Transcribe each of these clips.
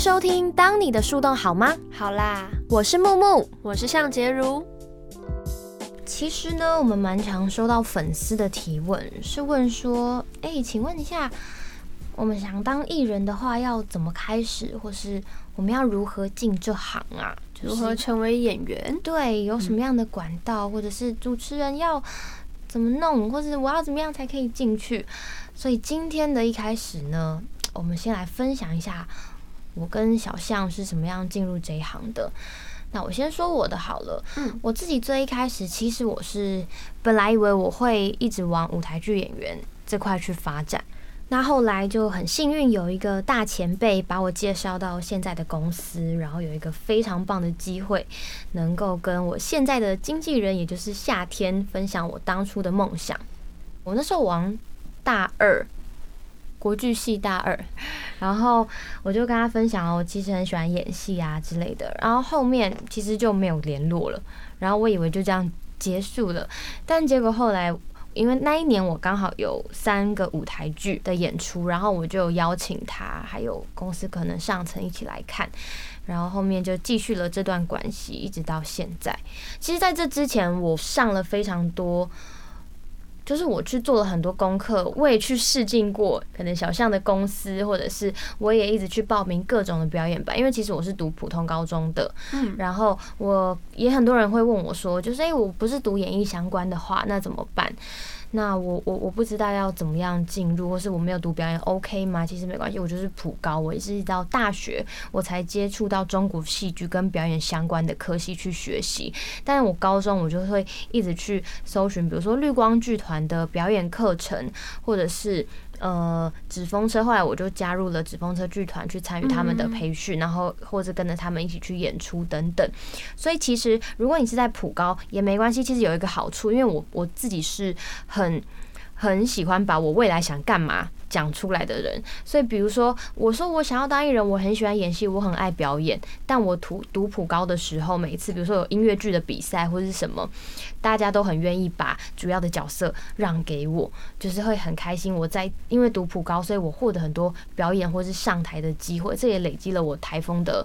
收听《当你的树洞好吗》，好啦，我是木木，我是向杰如。其实呢，我们蛮常收到粉丝的提问，是问说：“哎，请问一下，我们想当艺人的话，要怎么开始，或是我们要如何进这行啊？如何成为演员？对，有什么样的管道，或者是主持人要怎么弄，或是我要怎么样才可以进去？所以今天的一开始呢，我们先来分享一下。”我跟小象是什么样进入这一行的？那我先说我的好了。嗯，我自己最一开始，其实我是本来以为我会一直往舞台剧演员这块去发展。那后来就很幸运，有一个大前辈把我介绍到现在的公司，然后有一个非常棒的机会，能够跟我现在的经纪人，也就是夏天，分享我当初的梦想。我那时候往大二。国剧系大二，然后我就跟他分享我其实很喜欢演戏啊之类的。然后后面其实就没有联络了。然后我以为就这样结束了，但结果后来，因为那一年我刚好有三个舞台剧的演出，然后我就邀请他，还有公司可能上层一起来看。然后后面就继续了这段关系，一直到现在。其实，在这之前，我上了非常多。就是我去做了很多功课，我也去试镜过，可能小象的公司，或者是我也一直去报名各种的表演班，因为其实我是读普通高中的，嗯，然后我也很多人会问我说，就是哎，我不是读演艺相关的话，那怎么办？那我我我不知道要怎么样进入，或是我没有读表演，OK 吗？其实没关系，我就是普高，我也是到大学我才接触到中国戏剧跟表演相关的科系去学习。但是我高中我就会一直去搜寻，比如说绿光剧团的表演课程，或者是。呃，纸风车，后来我就加入了纸风车剧团去参与他们的培训，然后或者跟着他们一起去演出等等。所以其实如果你是在普高也没关系，其实有一个好处，因为我我自己是很。很喜欢把我未来想干嘛讲出来的人，所以比如说，我说我想要当艺人，我很喜欢演戏，我很爱表演。但我读读普高的时候，每一次比如说有音乐剧的比赛或者是什么，大家都很愿意把主要的角色让给我，就是会很开心。我在因为读普高，所以我获得很多表演或是上台的机会，这也累积了我台风的。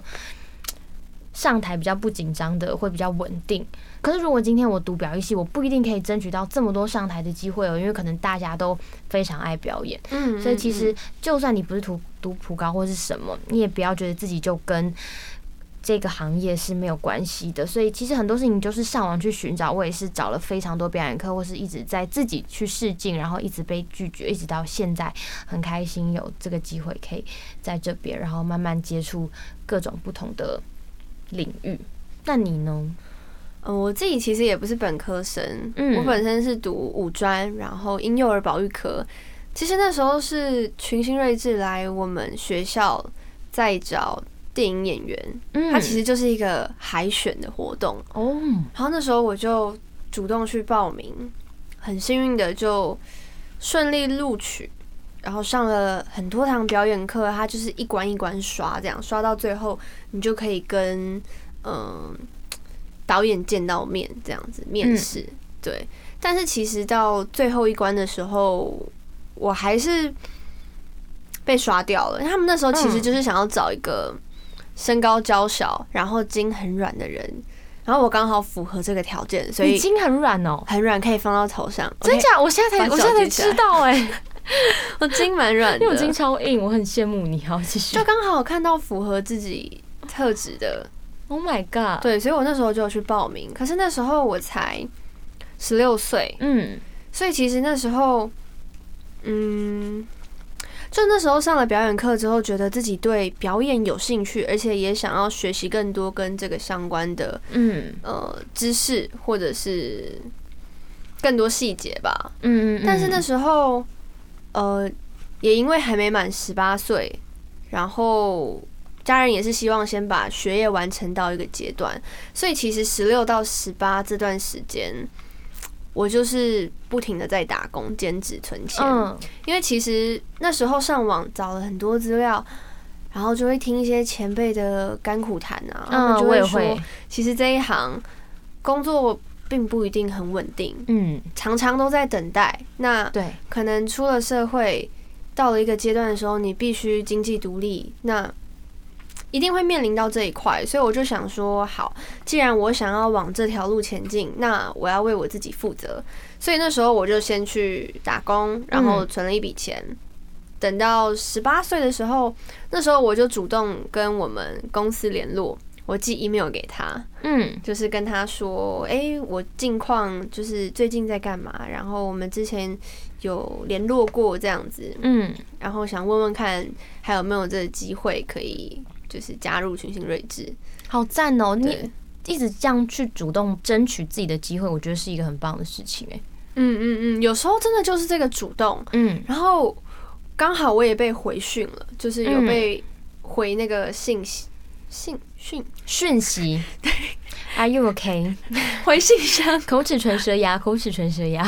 上台比较不紧张的会比较稳定，可是如果今天我读表演系，我不一定可以争取到这么多上台的机会哦，因为可能大家都非常爱表演，嗯，所以其实就算你不是读读普高或是什么，你也不要觉得自己就跟这个行业是没有关系的。所以其实很多事情就是上网去寻找，我也是找了非常多表演课，或是一直在自己去试镜，然后一直被拒绝，一直到现在很开心有这个机会可以在这边，然后慢慢接触各种不同的。领域，那你呢？嗯，我自己其实也不是本科生，我本身是读五专，然后婴幼儿保育科。其实那时候是群星睿智来我们学校在找电影演员，嗯，它其实就是一个海选的活动哦。然后那时候我就主动去报名，很幸运的就顺利录取。然后上了很多堂表演课，他就是一关一关刷，这样刷到最后，你就可以跟嗯导演见到面，这样子面试。对，但是其实到最后一关的时候，我还是被刷掉了。他们那时候其实就是想要找一个身高娇小，然后筋很软的人，然后我刚好符合这个条件，所以筋很软哦，很软，可以放到头上。真假？我现在才我现在才知道哎。我筋蛮软，因为我筋超硬，我很羡慕你。好，继续。就刚好看到符合自己特质的，Oh my god！对，所以我那时候就去报名。可是那时候我才十六岁，嗯，所以其实那时候，嗯，就那时候上了表演课之后，觉得自己对表演有兴趣，而且也想要学习更多跟这个相关的，嗯呃知识或者是。更多细节吧，嗯嗯，但是那时候，呃，也因为还没满十八岁，然后家人也是希望先把学业完成到一个阶段，所以其实十六到十八这段时间，我就是不停的在打工、兼职、存钱，因为其实那时候上网找了很多资料，然后就会听一些前辈的甘苦谈啊，他们就会说，其实这一行工作。并不一定很稳定，嗯，常常都在等待。那对，可能出了社会，到了一个阶段的时候，你必须经济独立。那一定会面临到这一块，所以我就想说，好，既然我想要往这条路前进，那我要为我自己负责。所以那时候我就先去打工，然后存了一笔钱。等到十八岁的时候，那时候我就主动跟我们公司联络，我寄 email 给他，嗯，就是跟他说，哎，我近况就是最近在干嘛，然后我们之前有联络过这样子，嗯，然后想问问看还有没有这个机会可以就是加入群星睿智，好赞哦！你一直这样去主动争取自己的机会，我觉得是一个很棒的事情，哎，嗯嗯嗯，有时候真的就是这个主动，嗯，然后。刚好我也被回讯了，就是有被回那个信息、信讯讯息。对，Are you OK？回信箱，口齿唇舌牙，口齿唇舌牙，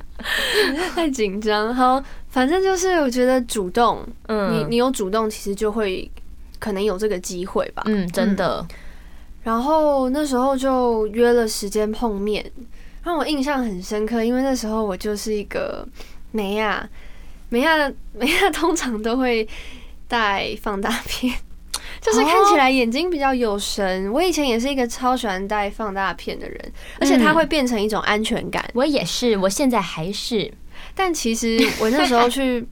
太紧张。好，反正就是我觉得主动，嗯，你你有主动，其实就会可能有这个机会吧。嗯，真的。然后那时候就约了时间碰面，让我印象很深刻，因为那时候我就是一个梅亚。美亚美亚 通常都会带放大片，就是看起来眼睛比较有神。我以前也是一个超喜欢带放大片的人，而且它会变成一种安全感。我也是，我现在还是。但其实我那时候去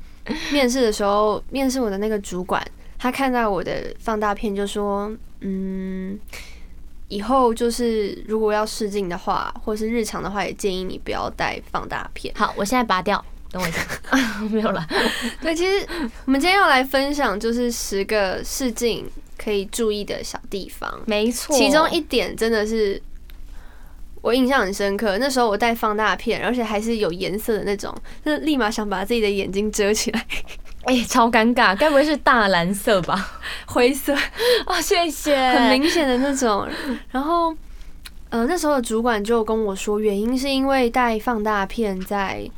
面试的时候，面试我的那个主管，他看到我的放大片就说：“嗯，以后就是如果要试镜的话，或是日常的话，也建议你不要带放大片。”好，我现在拔掉。等我一下，没有了。对，其实我们今天要来分享，就是十个试镜可以注意的小地方。没错，其中一点真的是我印象很深刻。那时候我带放大片，而且还是有颜色的那种，那立马想把自己的眼睛遮起来。哎，超尴尬，该不会是大蓝色吧？灰色 哦，谢谢，很明显的那种。然后，呃，那时候的主管就跟我说，原因是因为带放大片在。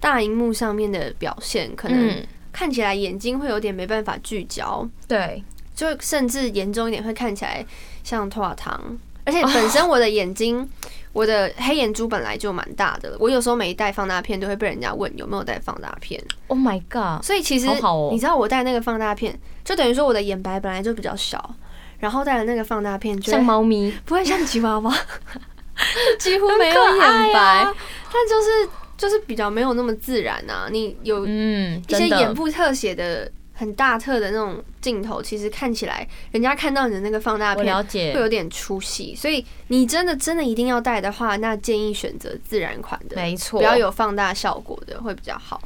大荧幕上面的表现，可能看起来眼睛会有点没办法聚焦，对，就甚至严重一点会看起来像拖把糖。而且 本身我的眼睛，我的黑眼珠本来就蛮大的，我有时候没带放大片都会被人家问有没有带放大片。Oh my god！所以其实你知道我戴那个放大片，就等于说我的眼白本来就比较小，然后戴了那个放大片，像猫咪，不会像吉娃娃，几乎没有眼白，但就是。就是比较没有那么自然啊，你有嗯一些眼部特写的很大特的那种镜头，其实看起来人家看到你的那个放大片，会有点出戏。所以你真的真的一定要戴的话，那建议选择自然款的，没错，不要有放大效果的会比较好。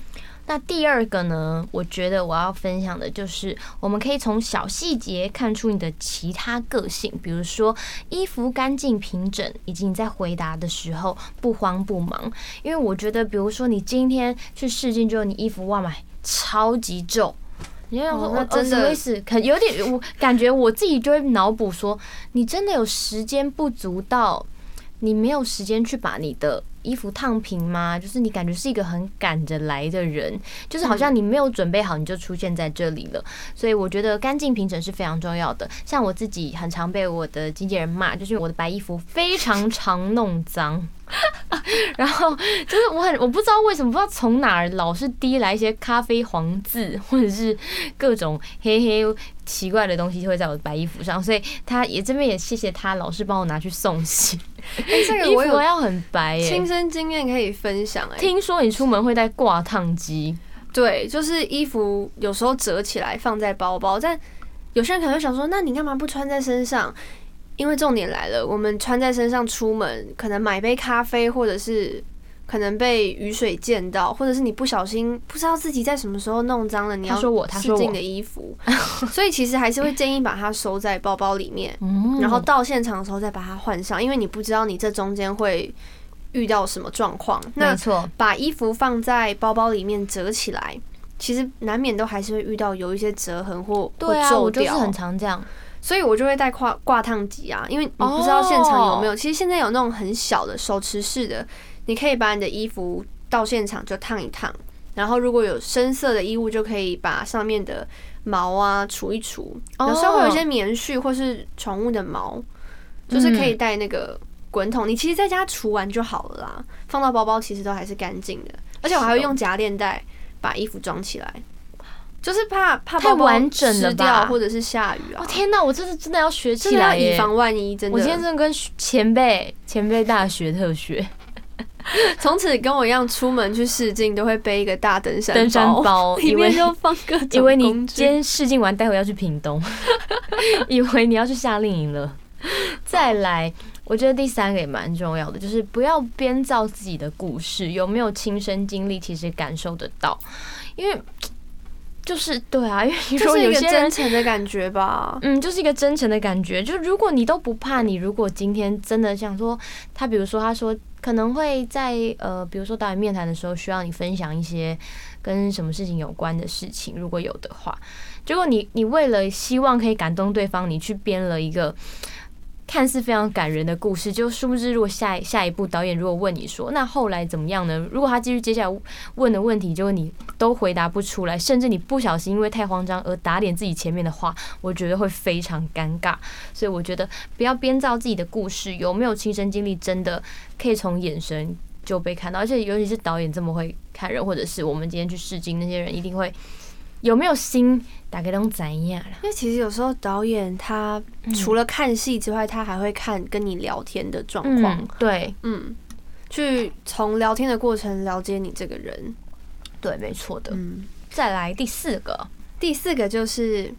那第二个呢？我觉得我要分享的就是，我们可以从小细节看出你的其他个性，比如说衣服干净平整，以及你在回答的时候不慌不忙。因为我觉得，比如说你今天去试镜，就你衣服哇买超级皱，你要说真的，可有点我感觉我自己就会脑补说，你真的有时间不足到，你没有时间去把你的。衣服烫平吗？就是你感觉是一个很赶着来的人，就是好像你没有准备好你就出现在这里了。所以我觉得干净平整是非常重要的。像我自己很常被我的经纪人骂，就是我的白衣服非常常弄脏。然后就是我很我不知道为什么不知道从哪儿老是滴来一些咖啡黄渍或者是各种黑黑奇怪的东西会在我的白衣服上，所以他也这边也谢谢他老是帮我拿去送洗。哎，这个我有要很白，亲身经验可以分享。哎，听说你出门会带挂烫机，对，就是衣服有时候折起来放在包包，但有些人可能会想说，那你干嘛不穿在身上？因为重点来了，我们穿在身上出门，可能买杯咖啡，或者是可能被雨水溅到，或者是你不小心不知道自己在什么时候弄脏了你要试镜的衣服，所以其实还是会建议把它收在包包里面，然后到现场的时候再把它换上，因为你不知道你这中间会遇到什么状况。没错，把衣服放在包包里面折起来，其实难免都还是会遇到有一些折痕或对啊，我就是很常这样。所以我就会带挂挂烫机啊，因为你不知道现场有没有。其实现在有那种很小的手持式的，你可以把你的衣服到现场就烫一烫。然后如果有深色的衣物，就可以把上面的毛啊除一除。有时候会有一些棉絮或是宠物的毛，就是可以带那个滚筒。你其实在家除完就好了啦，放到包包其实都还是干净的。而且我还会用夹链袋把衣服装起来。就是怕怕 太完整了吧，或者是下雨啊。天哪，我这是真的要学起来，以防万一。真的，我今天真的跟前辈前辈大学特学。从此跟我一样，出门去试镜都会背一个大登山登山包，里面就放各种。以为你今天试镜完，待会要去屏东，以为你要去夏令营了。再来，我觉得第三个也蛮重要的，就是不要编造自己的故事，有没有亲身经历，其实感受得到，因为。就是对啊，因为 你说有些真诚的感觉吧，嗯，就是一个真诚的感觉。就如果你都不怕，你如果今天真的想说，他比如说他说可能会在呃，比如说导演面谈的时候需要你分享一些跟什么事情有关的事情，如果有的话，结果你你为了希望可以感动对方，你去编了一个。看似非常感人的故事，就殊不知，如果下下一部导演如果问你说，那后来怎么样呢？如果他继续接下来问的问题，就你都回答不出来，甚至你不小心因为太慌张而打脸自己前面的话，我觉得会非常尴尬。所以我觉得不要编造自己的故事，有没有亲身经历，真的可以从眼神就被看到，而且尤其是导演这么会看人，或者是我们今天去试镜那些人，一定会。有没有心大概都怎样了？因为其实有时候导演他除了看戏之外，他还会看跟你聊天的状况。对，嗯，去从聊天的过程了解你这个人。对，没错的。嗯，再来第四个，第四个就是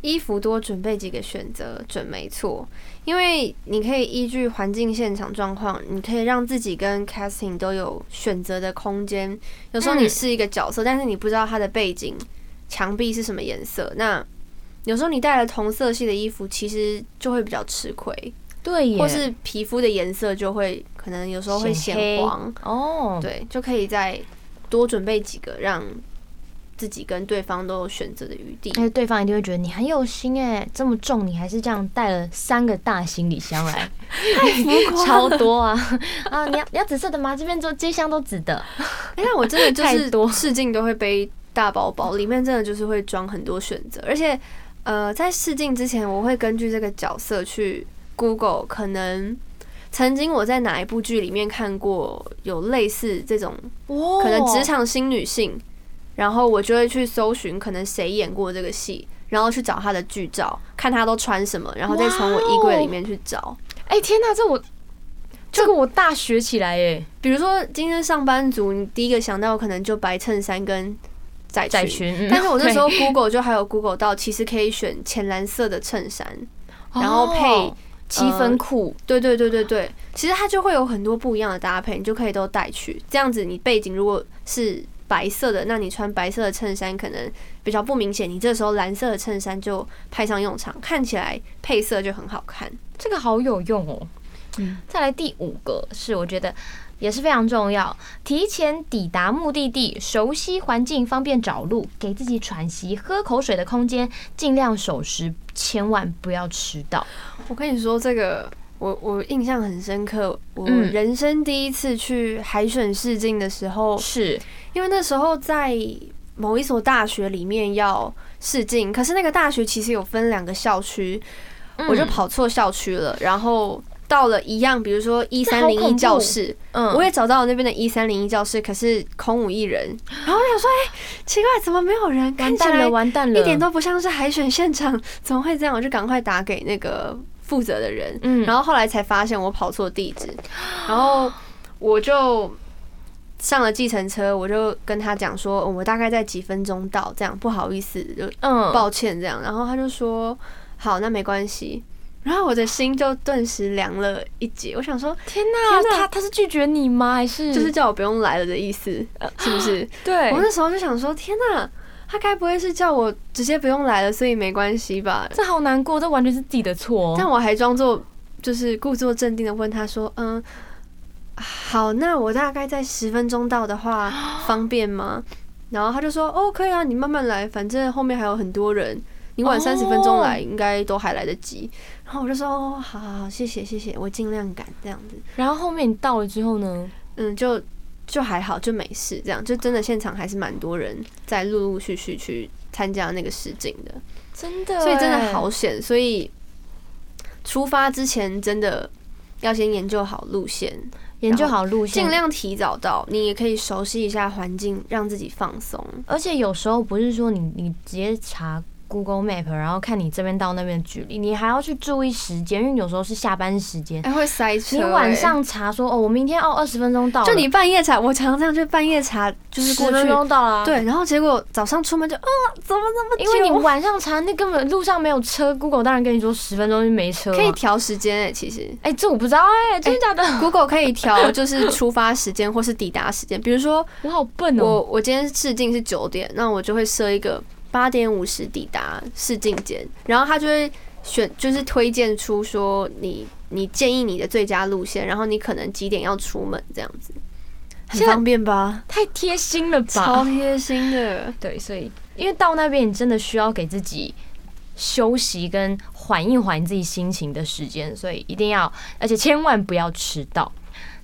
衣服多准备几个选择，准没错。因为你可以依据环境、现场状况，你可以让自己跟 casting 都有选择的空间。有时候你是一个角色，但是你不知道他的背景。墙壁是什么颜色？那有时候你带了同色系的衣服，其实就会比较吃亏。对，或是皮肤的颜色就会可能有时候会显黄哦。对，就可以再多准备几个，让自己跟对方都有选择的余地。哎，对方一定会觉得你很有心哎，这么重你还是这样带了三个大行李箱来，太浮夸，超多啊啊！你要你要紫色的吗？这边做这箱都紫的。哎，我真的就是试镜都会背。大包包里面真的就是会装很多选择，而且，呃，在试镜之前，我会根据这个角色去 Google，可能曾经我在哪一部剧里面看过有类似这种，可能职场新女性，然后我就会去搜寻可能谁演过这个戏，然后去找她的剧照，看她都穿什么，然后再从我衣柜里面去找。哎，天哪，这我这个我大学起来哎，比如说今天上班族，你第一个想到可能就白衬衫跟。窄裙，但是我那时候 Google 就还有 Google 到，其实可以选浅蓝色的衬衫，然后配七分裤。对对对对对，其实它就会有很多不一样的搭配，你就可以都带去。这样子，你背景如果是白色的，那你穿白色的衬衫可能比较不明显，你这时候蓝色的衬衫就派上用场，看起来配色就很好看。这个好有用哦。嗯，再来第五个是我觉得。也是非常重要，提前抵达目的地，熟悉环境，方便找路，给自己喘息、喝口水的空间，尽量守时，千万不要迟到。我跟你说，这个我我印象很深刻，我人生第一次去海选试镜的时候，是因为那时候在某一所大学里面要试镜，可是那个大学其实有分两个校区，我就跑错校区了，然后。到了一样，比如说一三零一教室，嗯，我也找到了那边的一三零一教室，可是空无一人。然后我想说，哎，奇怪，怎么没有人？完蛋了，完蛋了，一点都不像是海选现场，怎么会这样？我就赶快打给那个负责的人，嗯，然后后来才发现我跑错地址，然后我就上了计程车，我就跟他讲说，我大概在几分钟到，这样不好意思，就嗯，抱歉这样。然后他就说，好，那没关系。然后我的心就顿时凉了一截，我想说：天哪，他他是拒绝你吗？还是就是叫我不用来了的意思？是不是？对我那时候就想说：天哪，他该不会是叫我直接不用来了，所以没关系吧？这好难过，这完全是自己的错。但我还装作就是故作镇定的问他说：嗯，好，那我大概在十分钟到的话，方便吗？然后他就说：哦，可以啊，你慢慢来，反正后面还有很多人。你晚三十分钟来，应该都还来得及。然后我就说：“哦，好好好，谢谢谢谢，我尽量赶这样子。”然后后面你到了之后呢？嗯，就就还好，就没事。这样就真的现场还是蛮多人在陆陆续续去参加那个试镜的，真的。所以真的好险。所以出发之前真的要先研究好路线，研究好路线，尽量提早到，你也可以熟悉一下环境，让自己放松。而且有时候不是说你你直接查。Google Map，然后看你这边到那边的距离，你还要去注意时间，因为有时候是下班时间，还会塞车。你晚上查说哦，我明天哦二十分钟到，就你半夜查，我常常这样，就半夜查，就是十分钟到了。对，然后结果早上出门就啊，怎么怎么久？因为你晚上查，那根本路上没有车，Google 当然跟你说十分钟就没车。可以调时间哎，其实哎，这我不知道哎，真的假的？Google 可以调，就是出发时间或是抵达时间，比如说 我好笨哦，我我今天试镜是九点，那我就会设一个。八点五十抵达试镜间，然后他就会选，就是推荐出说你你建议你的最佳路线，然后你可能几点要出门这样子，很方便吧？太贴心了吧？超贴心的。对，所以因为到那边你真的需要给自己休息跟缓一缓自己心情的时间，所以一定要，而且千万不要迟到。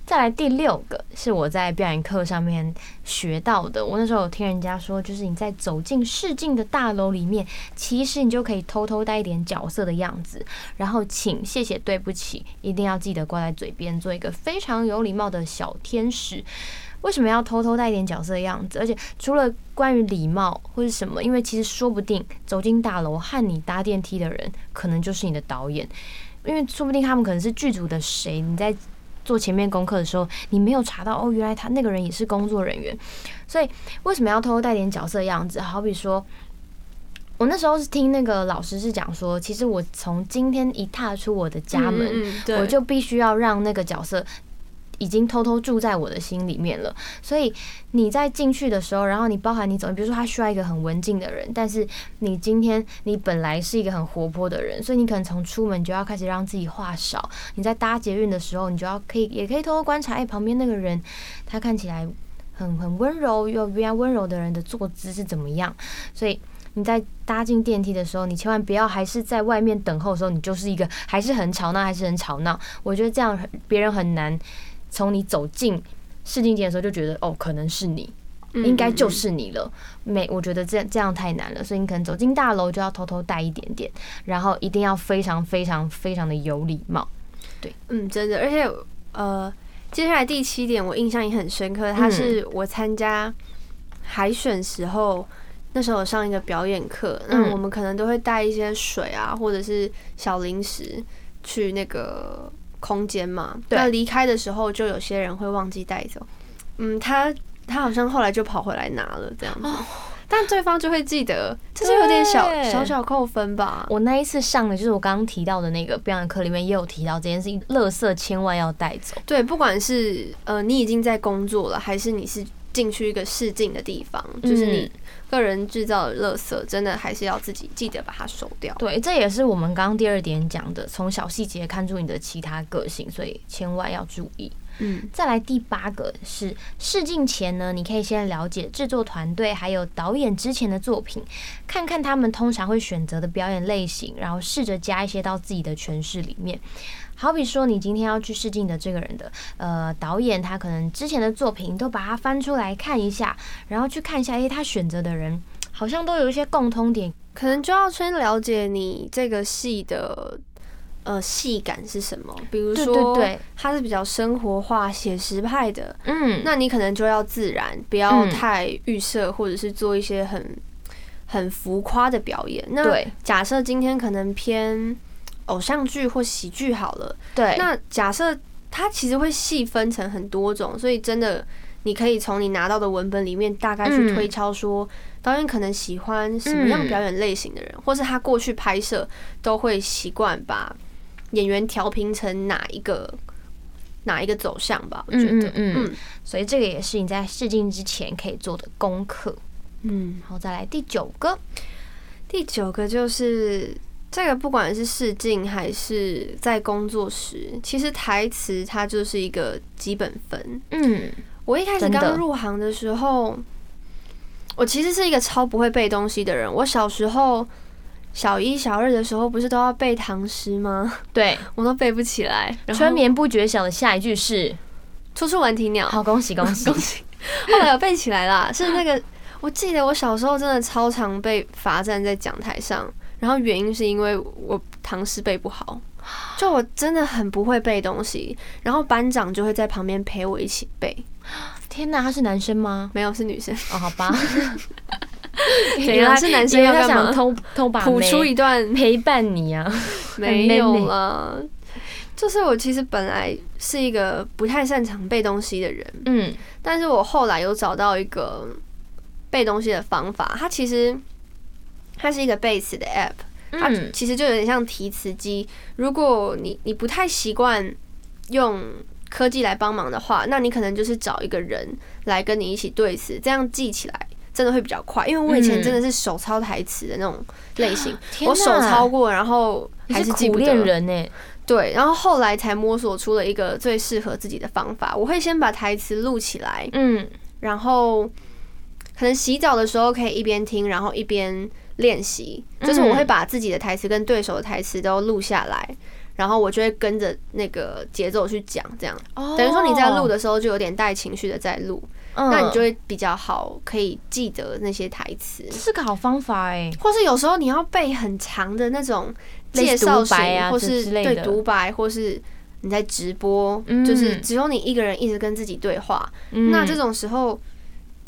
再来第六个是我在表演课上面学到的。我那时候有听人家说，就是你在走进试镜的大楼里面，其实你就可以偷偷带一点角色的样子，然后请、谢谢、对不起，一定要记得挂在嘴边，做一个非常有礼貌的小天使。为什么要偷偷带一点角色的样子？而且除了关于礼貌或者什么，因为其实说不定走进大楼和你搭电梯的人，可能就是你的导演，因为说不定他们可能是剧组的谁，你在。做前面功课的时候，你没有查到哦，原来他那个人也是工作人员，所以为什么要偷偷带点角色样子？好比说，我那时候是听那个老师是讲说，其实我从今天一踏出我的家门，我就必须要让那个角色。已经偷偷住在我的心里面了，所以你在进去的时候，然后你包含你走，比如说他需要一个很文静的人，但是你今天你本来是一个很活泼的人，所以你可能从出门就要开始让自己话少。你在搭捷运的时候，你就要可以也可以偷偷观察，哎，旁边那个人他看起来很很温柔，又比较温柔的人的坐姿是怎么样？所以你在搭进电梯的时候，你千万不要还是在外面等候的时候，你就是一个还是很吵闹，还是很吵闹。我觉得这样别人很难。从你走进试镜间的时候，就觉得哦，可能是你，应该就是你了。没，我觉得这样这样太难了，所以你可能走进大楼就要偷偷带一点点，然后一定要非常非常非常的有礼貌。对，嗯，真的，而且呃，接下来第七点我印象也很深刻，它是我参加海选时候，那时候上一个表演课，那我们可能都会带一些水啊，或者是小零食去那个。空间嘛，那离开的时候就有些人会忘记带走。嗯，他他好像后来就跑回来拿了这样子，但对方就会记得，这是有点小小小扣分吧。我那一次上的就是我刚刚提到的那个表演课里面也有提到这件事情，垃圾千万要带走。对，不管是呃你已经在工作了，还是你是进去一个试镜的地方，就是你。个人制造的垃圾，真的还是要自己记得把它收掉。对，这也是我们刚刚第二点讲的，从小细节看出你的其他个性，所以千万要注意。嗯，再来第八个是试镜前呢，你可以先了解制作团队还有导演之前的作品，看看他们通常会选择的表演类型，然后试着加一些到自己的诠释里面。好比说，你今天要去试镜的这个人的呃导演，他可能之前的作品都把它翻出来看一下，然后去看一下，诶，他选择的人好像都有一些共通点，可能就要先了解你这个戏的呃戏感是什么。比如说，对，它是比较生活化、写实派的，嗯，那你可能就要自然，不要太预设，或者是做一些很很浮夸的表演。那假设今天可能偏。偶像剧或喜剧好了，对。那假设它其实会细分成很多种，所以真的你可以从你拿到的文本里面大概去推敲，说导演可能喜欢什么样表演类型的人，或是他过去拍摄都会习惯把演员调频成哪一个哪一个走向吧。我觉得，嗯，所以这个也是你在试镜之前可以做的功课。嗯，好，再来第九个，第九个就是。这个不管是试镜还是在工作时，其实台词它就是一个基本分。嗯，我一开始刚入行的时候，我其实是一个超不会背东西的人。我小时候小一、小二的时候，不是都要背唐诗吗？对 我都背不起来。春眠不觉晓的下一句是“处处闻啼鸟”。好，恭喜恭喜 恭喜！后来我背起来啦，是那个，我记得我小时候真的超常被罚站在讲台上。然后原因是因为我唐诗背不好，就我真的很不会背东西，然后班长就会在旁边陪我一起背。天哪，他是男生吗？没有，是女生。哦，好吧。原来是男生要干嘛？偷偷把谱出一段陪伴你啊？没有了。就是我其实本来是一个不太擅长背东西的人，嗯，但是我后来有找到一个背东西的方法。它其实它是一个背词的 app，它其实就有点像提词机。如果你你不太习惯用科技来帮忙的话，那你可能就是找一个人来跟你一起对词，这样记起来真的会比较快。因为我以前真的是手抄台词的那种类型，我手抄过，然后还是苦练人呢。对，然后后来才摸索出了一个最适合自己的方法。我会先把台词录起来，嗯，然后可能洗澡的时候可以一边听，然后一边练习。就是我会把自己的台词跟对手的台词都录下来，然后我就会跟着那个节奏去讲，这样等于说你在录的时候就有点带情绪的在录，那你就会比较好可以记得那些台词。是个好方法哎，或是有时候你要背很长的那种。介绍型，或是对独白，或是你在直播，就是只有你一个人一直跟自己对话。那这种时候，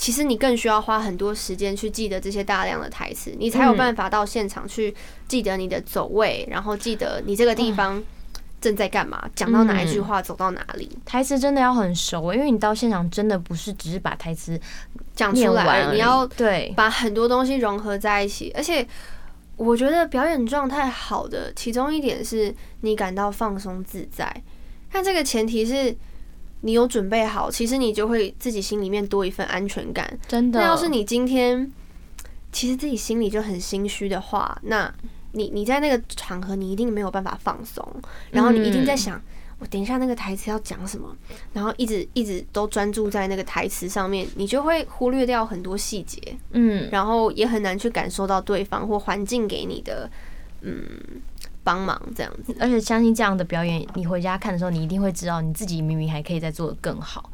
其实你更需要花很多时间去记得这些大量的台词，你才有办法到现场去记得你的走位，然后记得你这个地方正在干嘛，讲到哪一句话，走到哪里。台词真的要很熟，因为你到现场真的不是只是把台词讲出来，你要对。把很多东西融合在一起，而且。我觉得表演状态好的其中一点是你感到放松自在，但这个前提是你有准备好，其实你就会自己心里面多一份安全感。真的，那要是你今天其实自己心里就很心虚的话，那你你在那个场合你一定没有办法放松，然后你一定在想。我等一下那个台词要讲什么，然后一直一直都专注在那个台词上面，你就会忽略掉很多细节，嗯，然后也很难去感受到对方或环境给你的嗯帮忙这样子。而且相信这样的表演，你回家看的时候，你一定会知道你自己明明还可以再做的更好，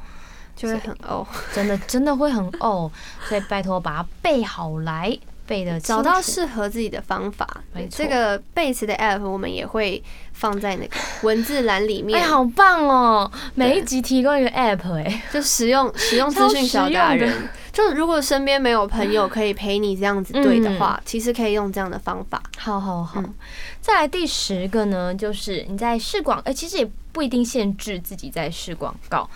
就会很哦，真的真的会很哦，所以拜托把它背好来。背的找到适合自己的方法，这个背词的 app 我们也会放在那个 文字栏里面。哎，好棒哦！每一集提供一个 app，哎，就实用实用资讯小达人。就如果身边没有朋友可以陪你这样子对的话，其实可以用这样的方法。好好好，再来第十个呢，就是你在试广，哎，其实也不一定限制自己在试广告。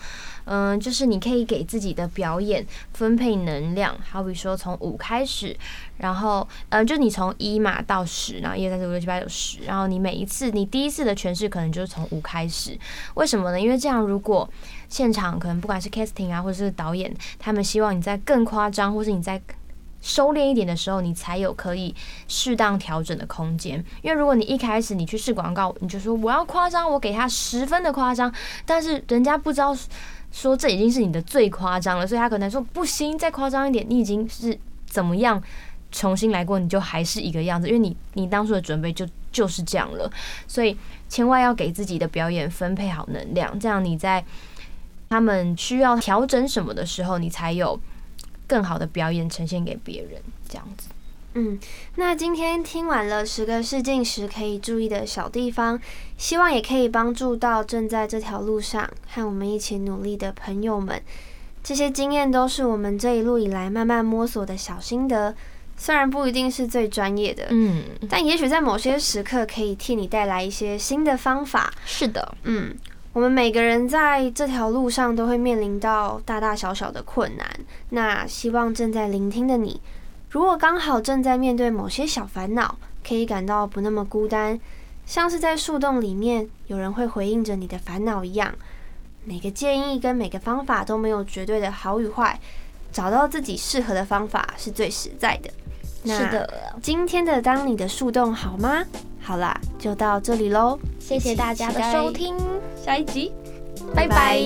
嗯，就是你可以给自己的表演分配能量，好比说从五开始，然后嗯，就你从一嘛到十，然后一二三四五六七八九十，然后你每一次你第一次的诠释可能就是从五开始，为什么呢？因为这样如果现场可能不管是 casting 啊，或者是导演，他们希望你在更夸张，或是你在收敛一点的时候，你才有可以适当调整的空间。因为如果你一开始你去试广告，你就说我要夸张，我给他十分的夸张，但是人家不知道。说这已经是你的最夸张了，所以他可能说不行，再夸张一点，你已经是怎么样重新来过，你就还是一个样子，因为你你当初的准备就就是这样了，所以千万要给自己的表演分配好能量，这样你在他们需要调整什么的时候，你才有更好的表演呈现给别人，这样子。嗯，那今天听完了十个试镜时可以注意的小地方，希望也可以帮助到正在这条路上和我们一起努力的朋友们。这些经验都是我们这一路以来慢慢摸索的小心得，虽然不一定是最专业的，嗯，但也许在某些时刻可以替你带来一些新的方法。是的，嗯，我们每个人在这条路上都会面临到大大小小的困难，那希望正在聆听的你。如果刚好正在面对某些小烦恼，可以感到不那么孤单，像是在树洞里面有人会回应着你的烦恼一样。每个建议跟每个方法都没有绝对的好与坏，找到自己适合的方法是最实在的。是的，今天的当你的树洞好吗？好啦，就到这里喽，谢谢大家的收听，下一集，拜拜。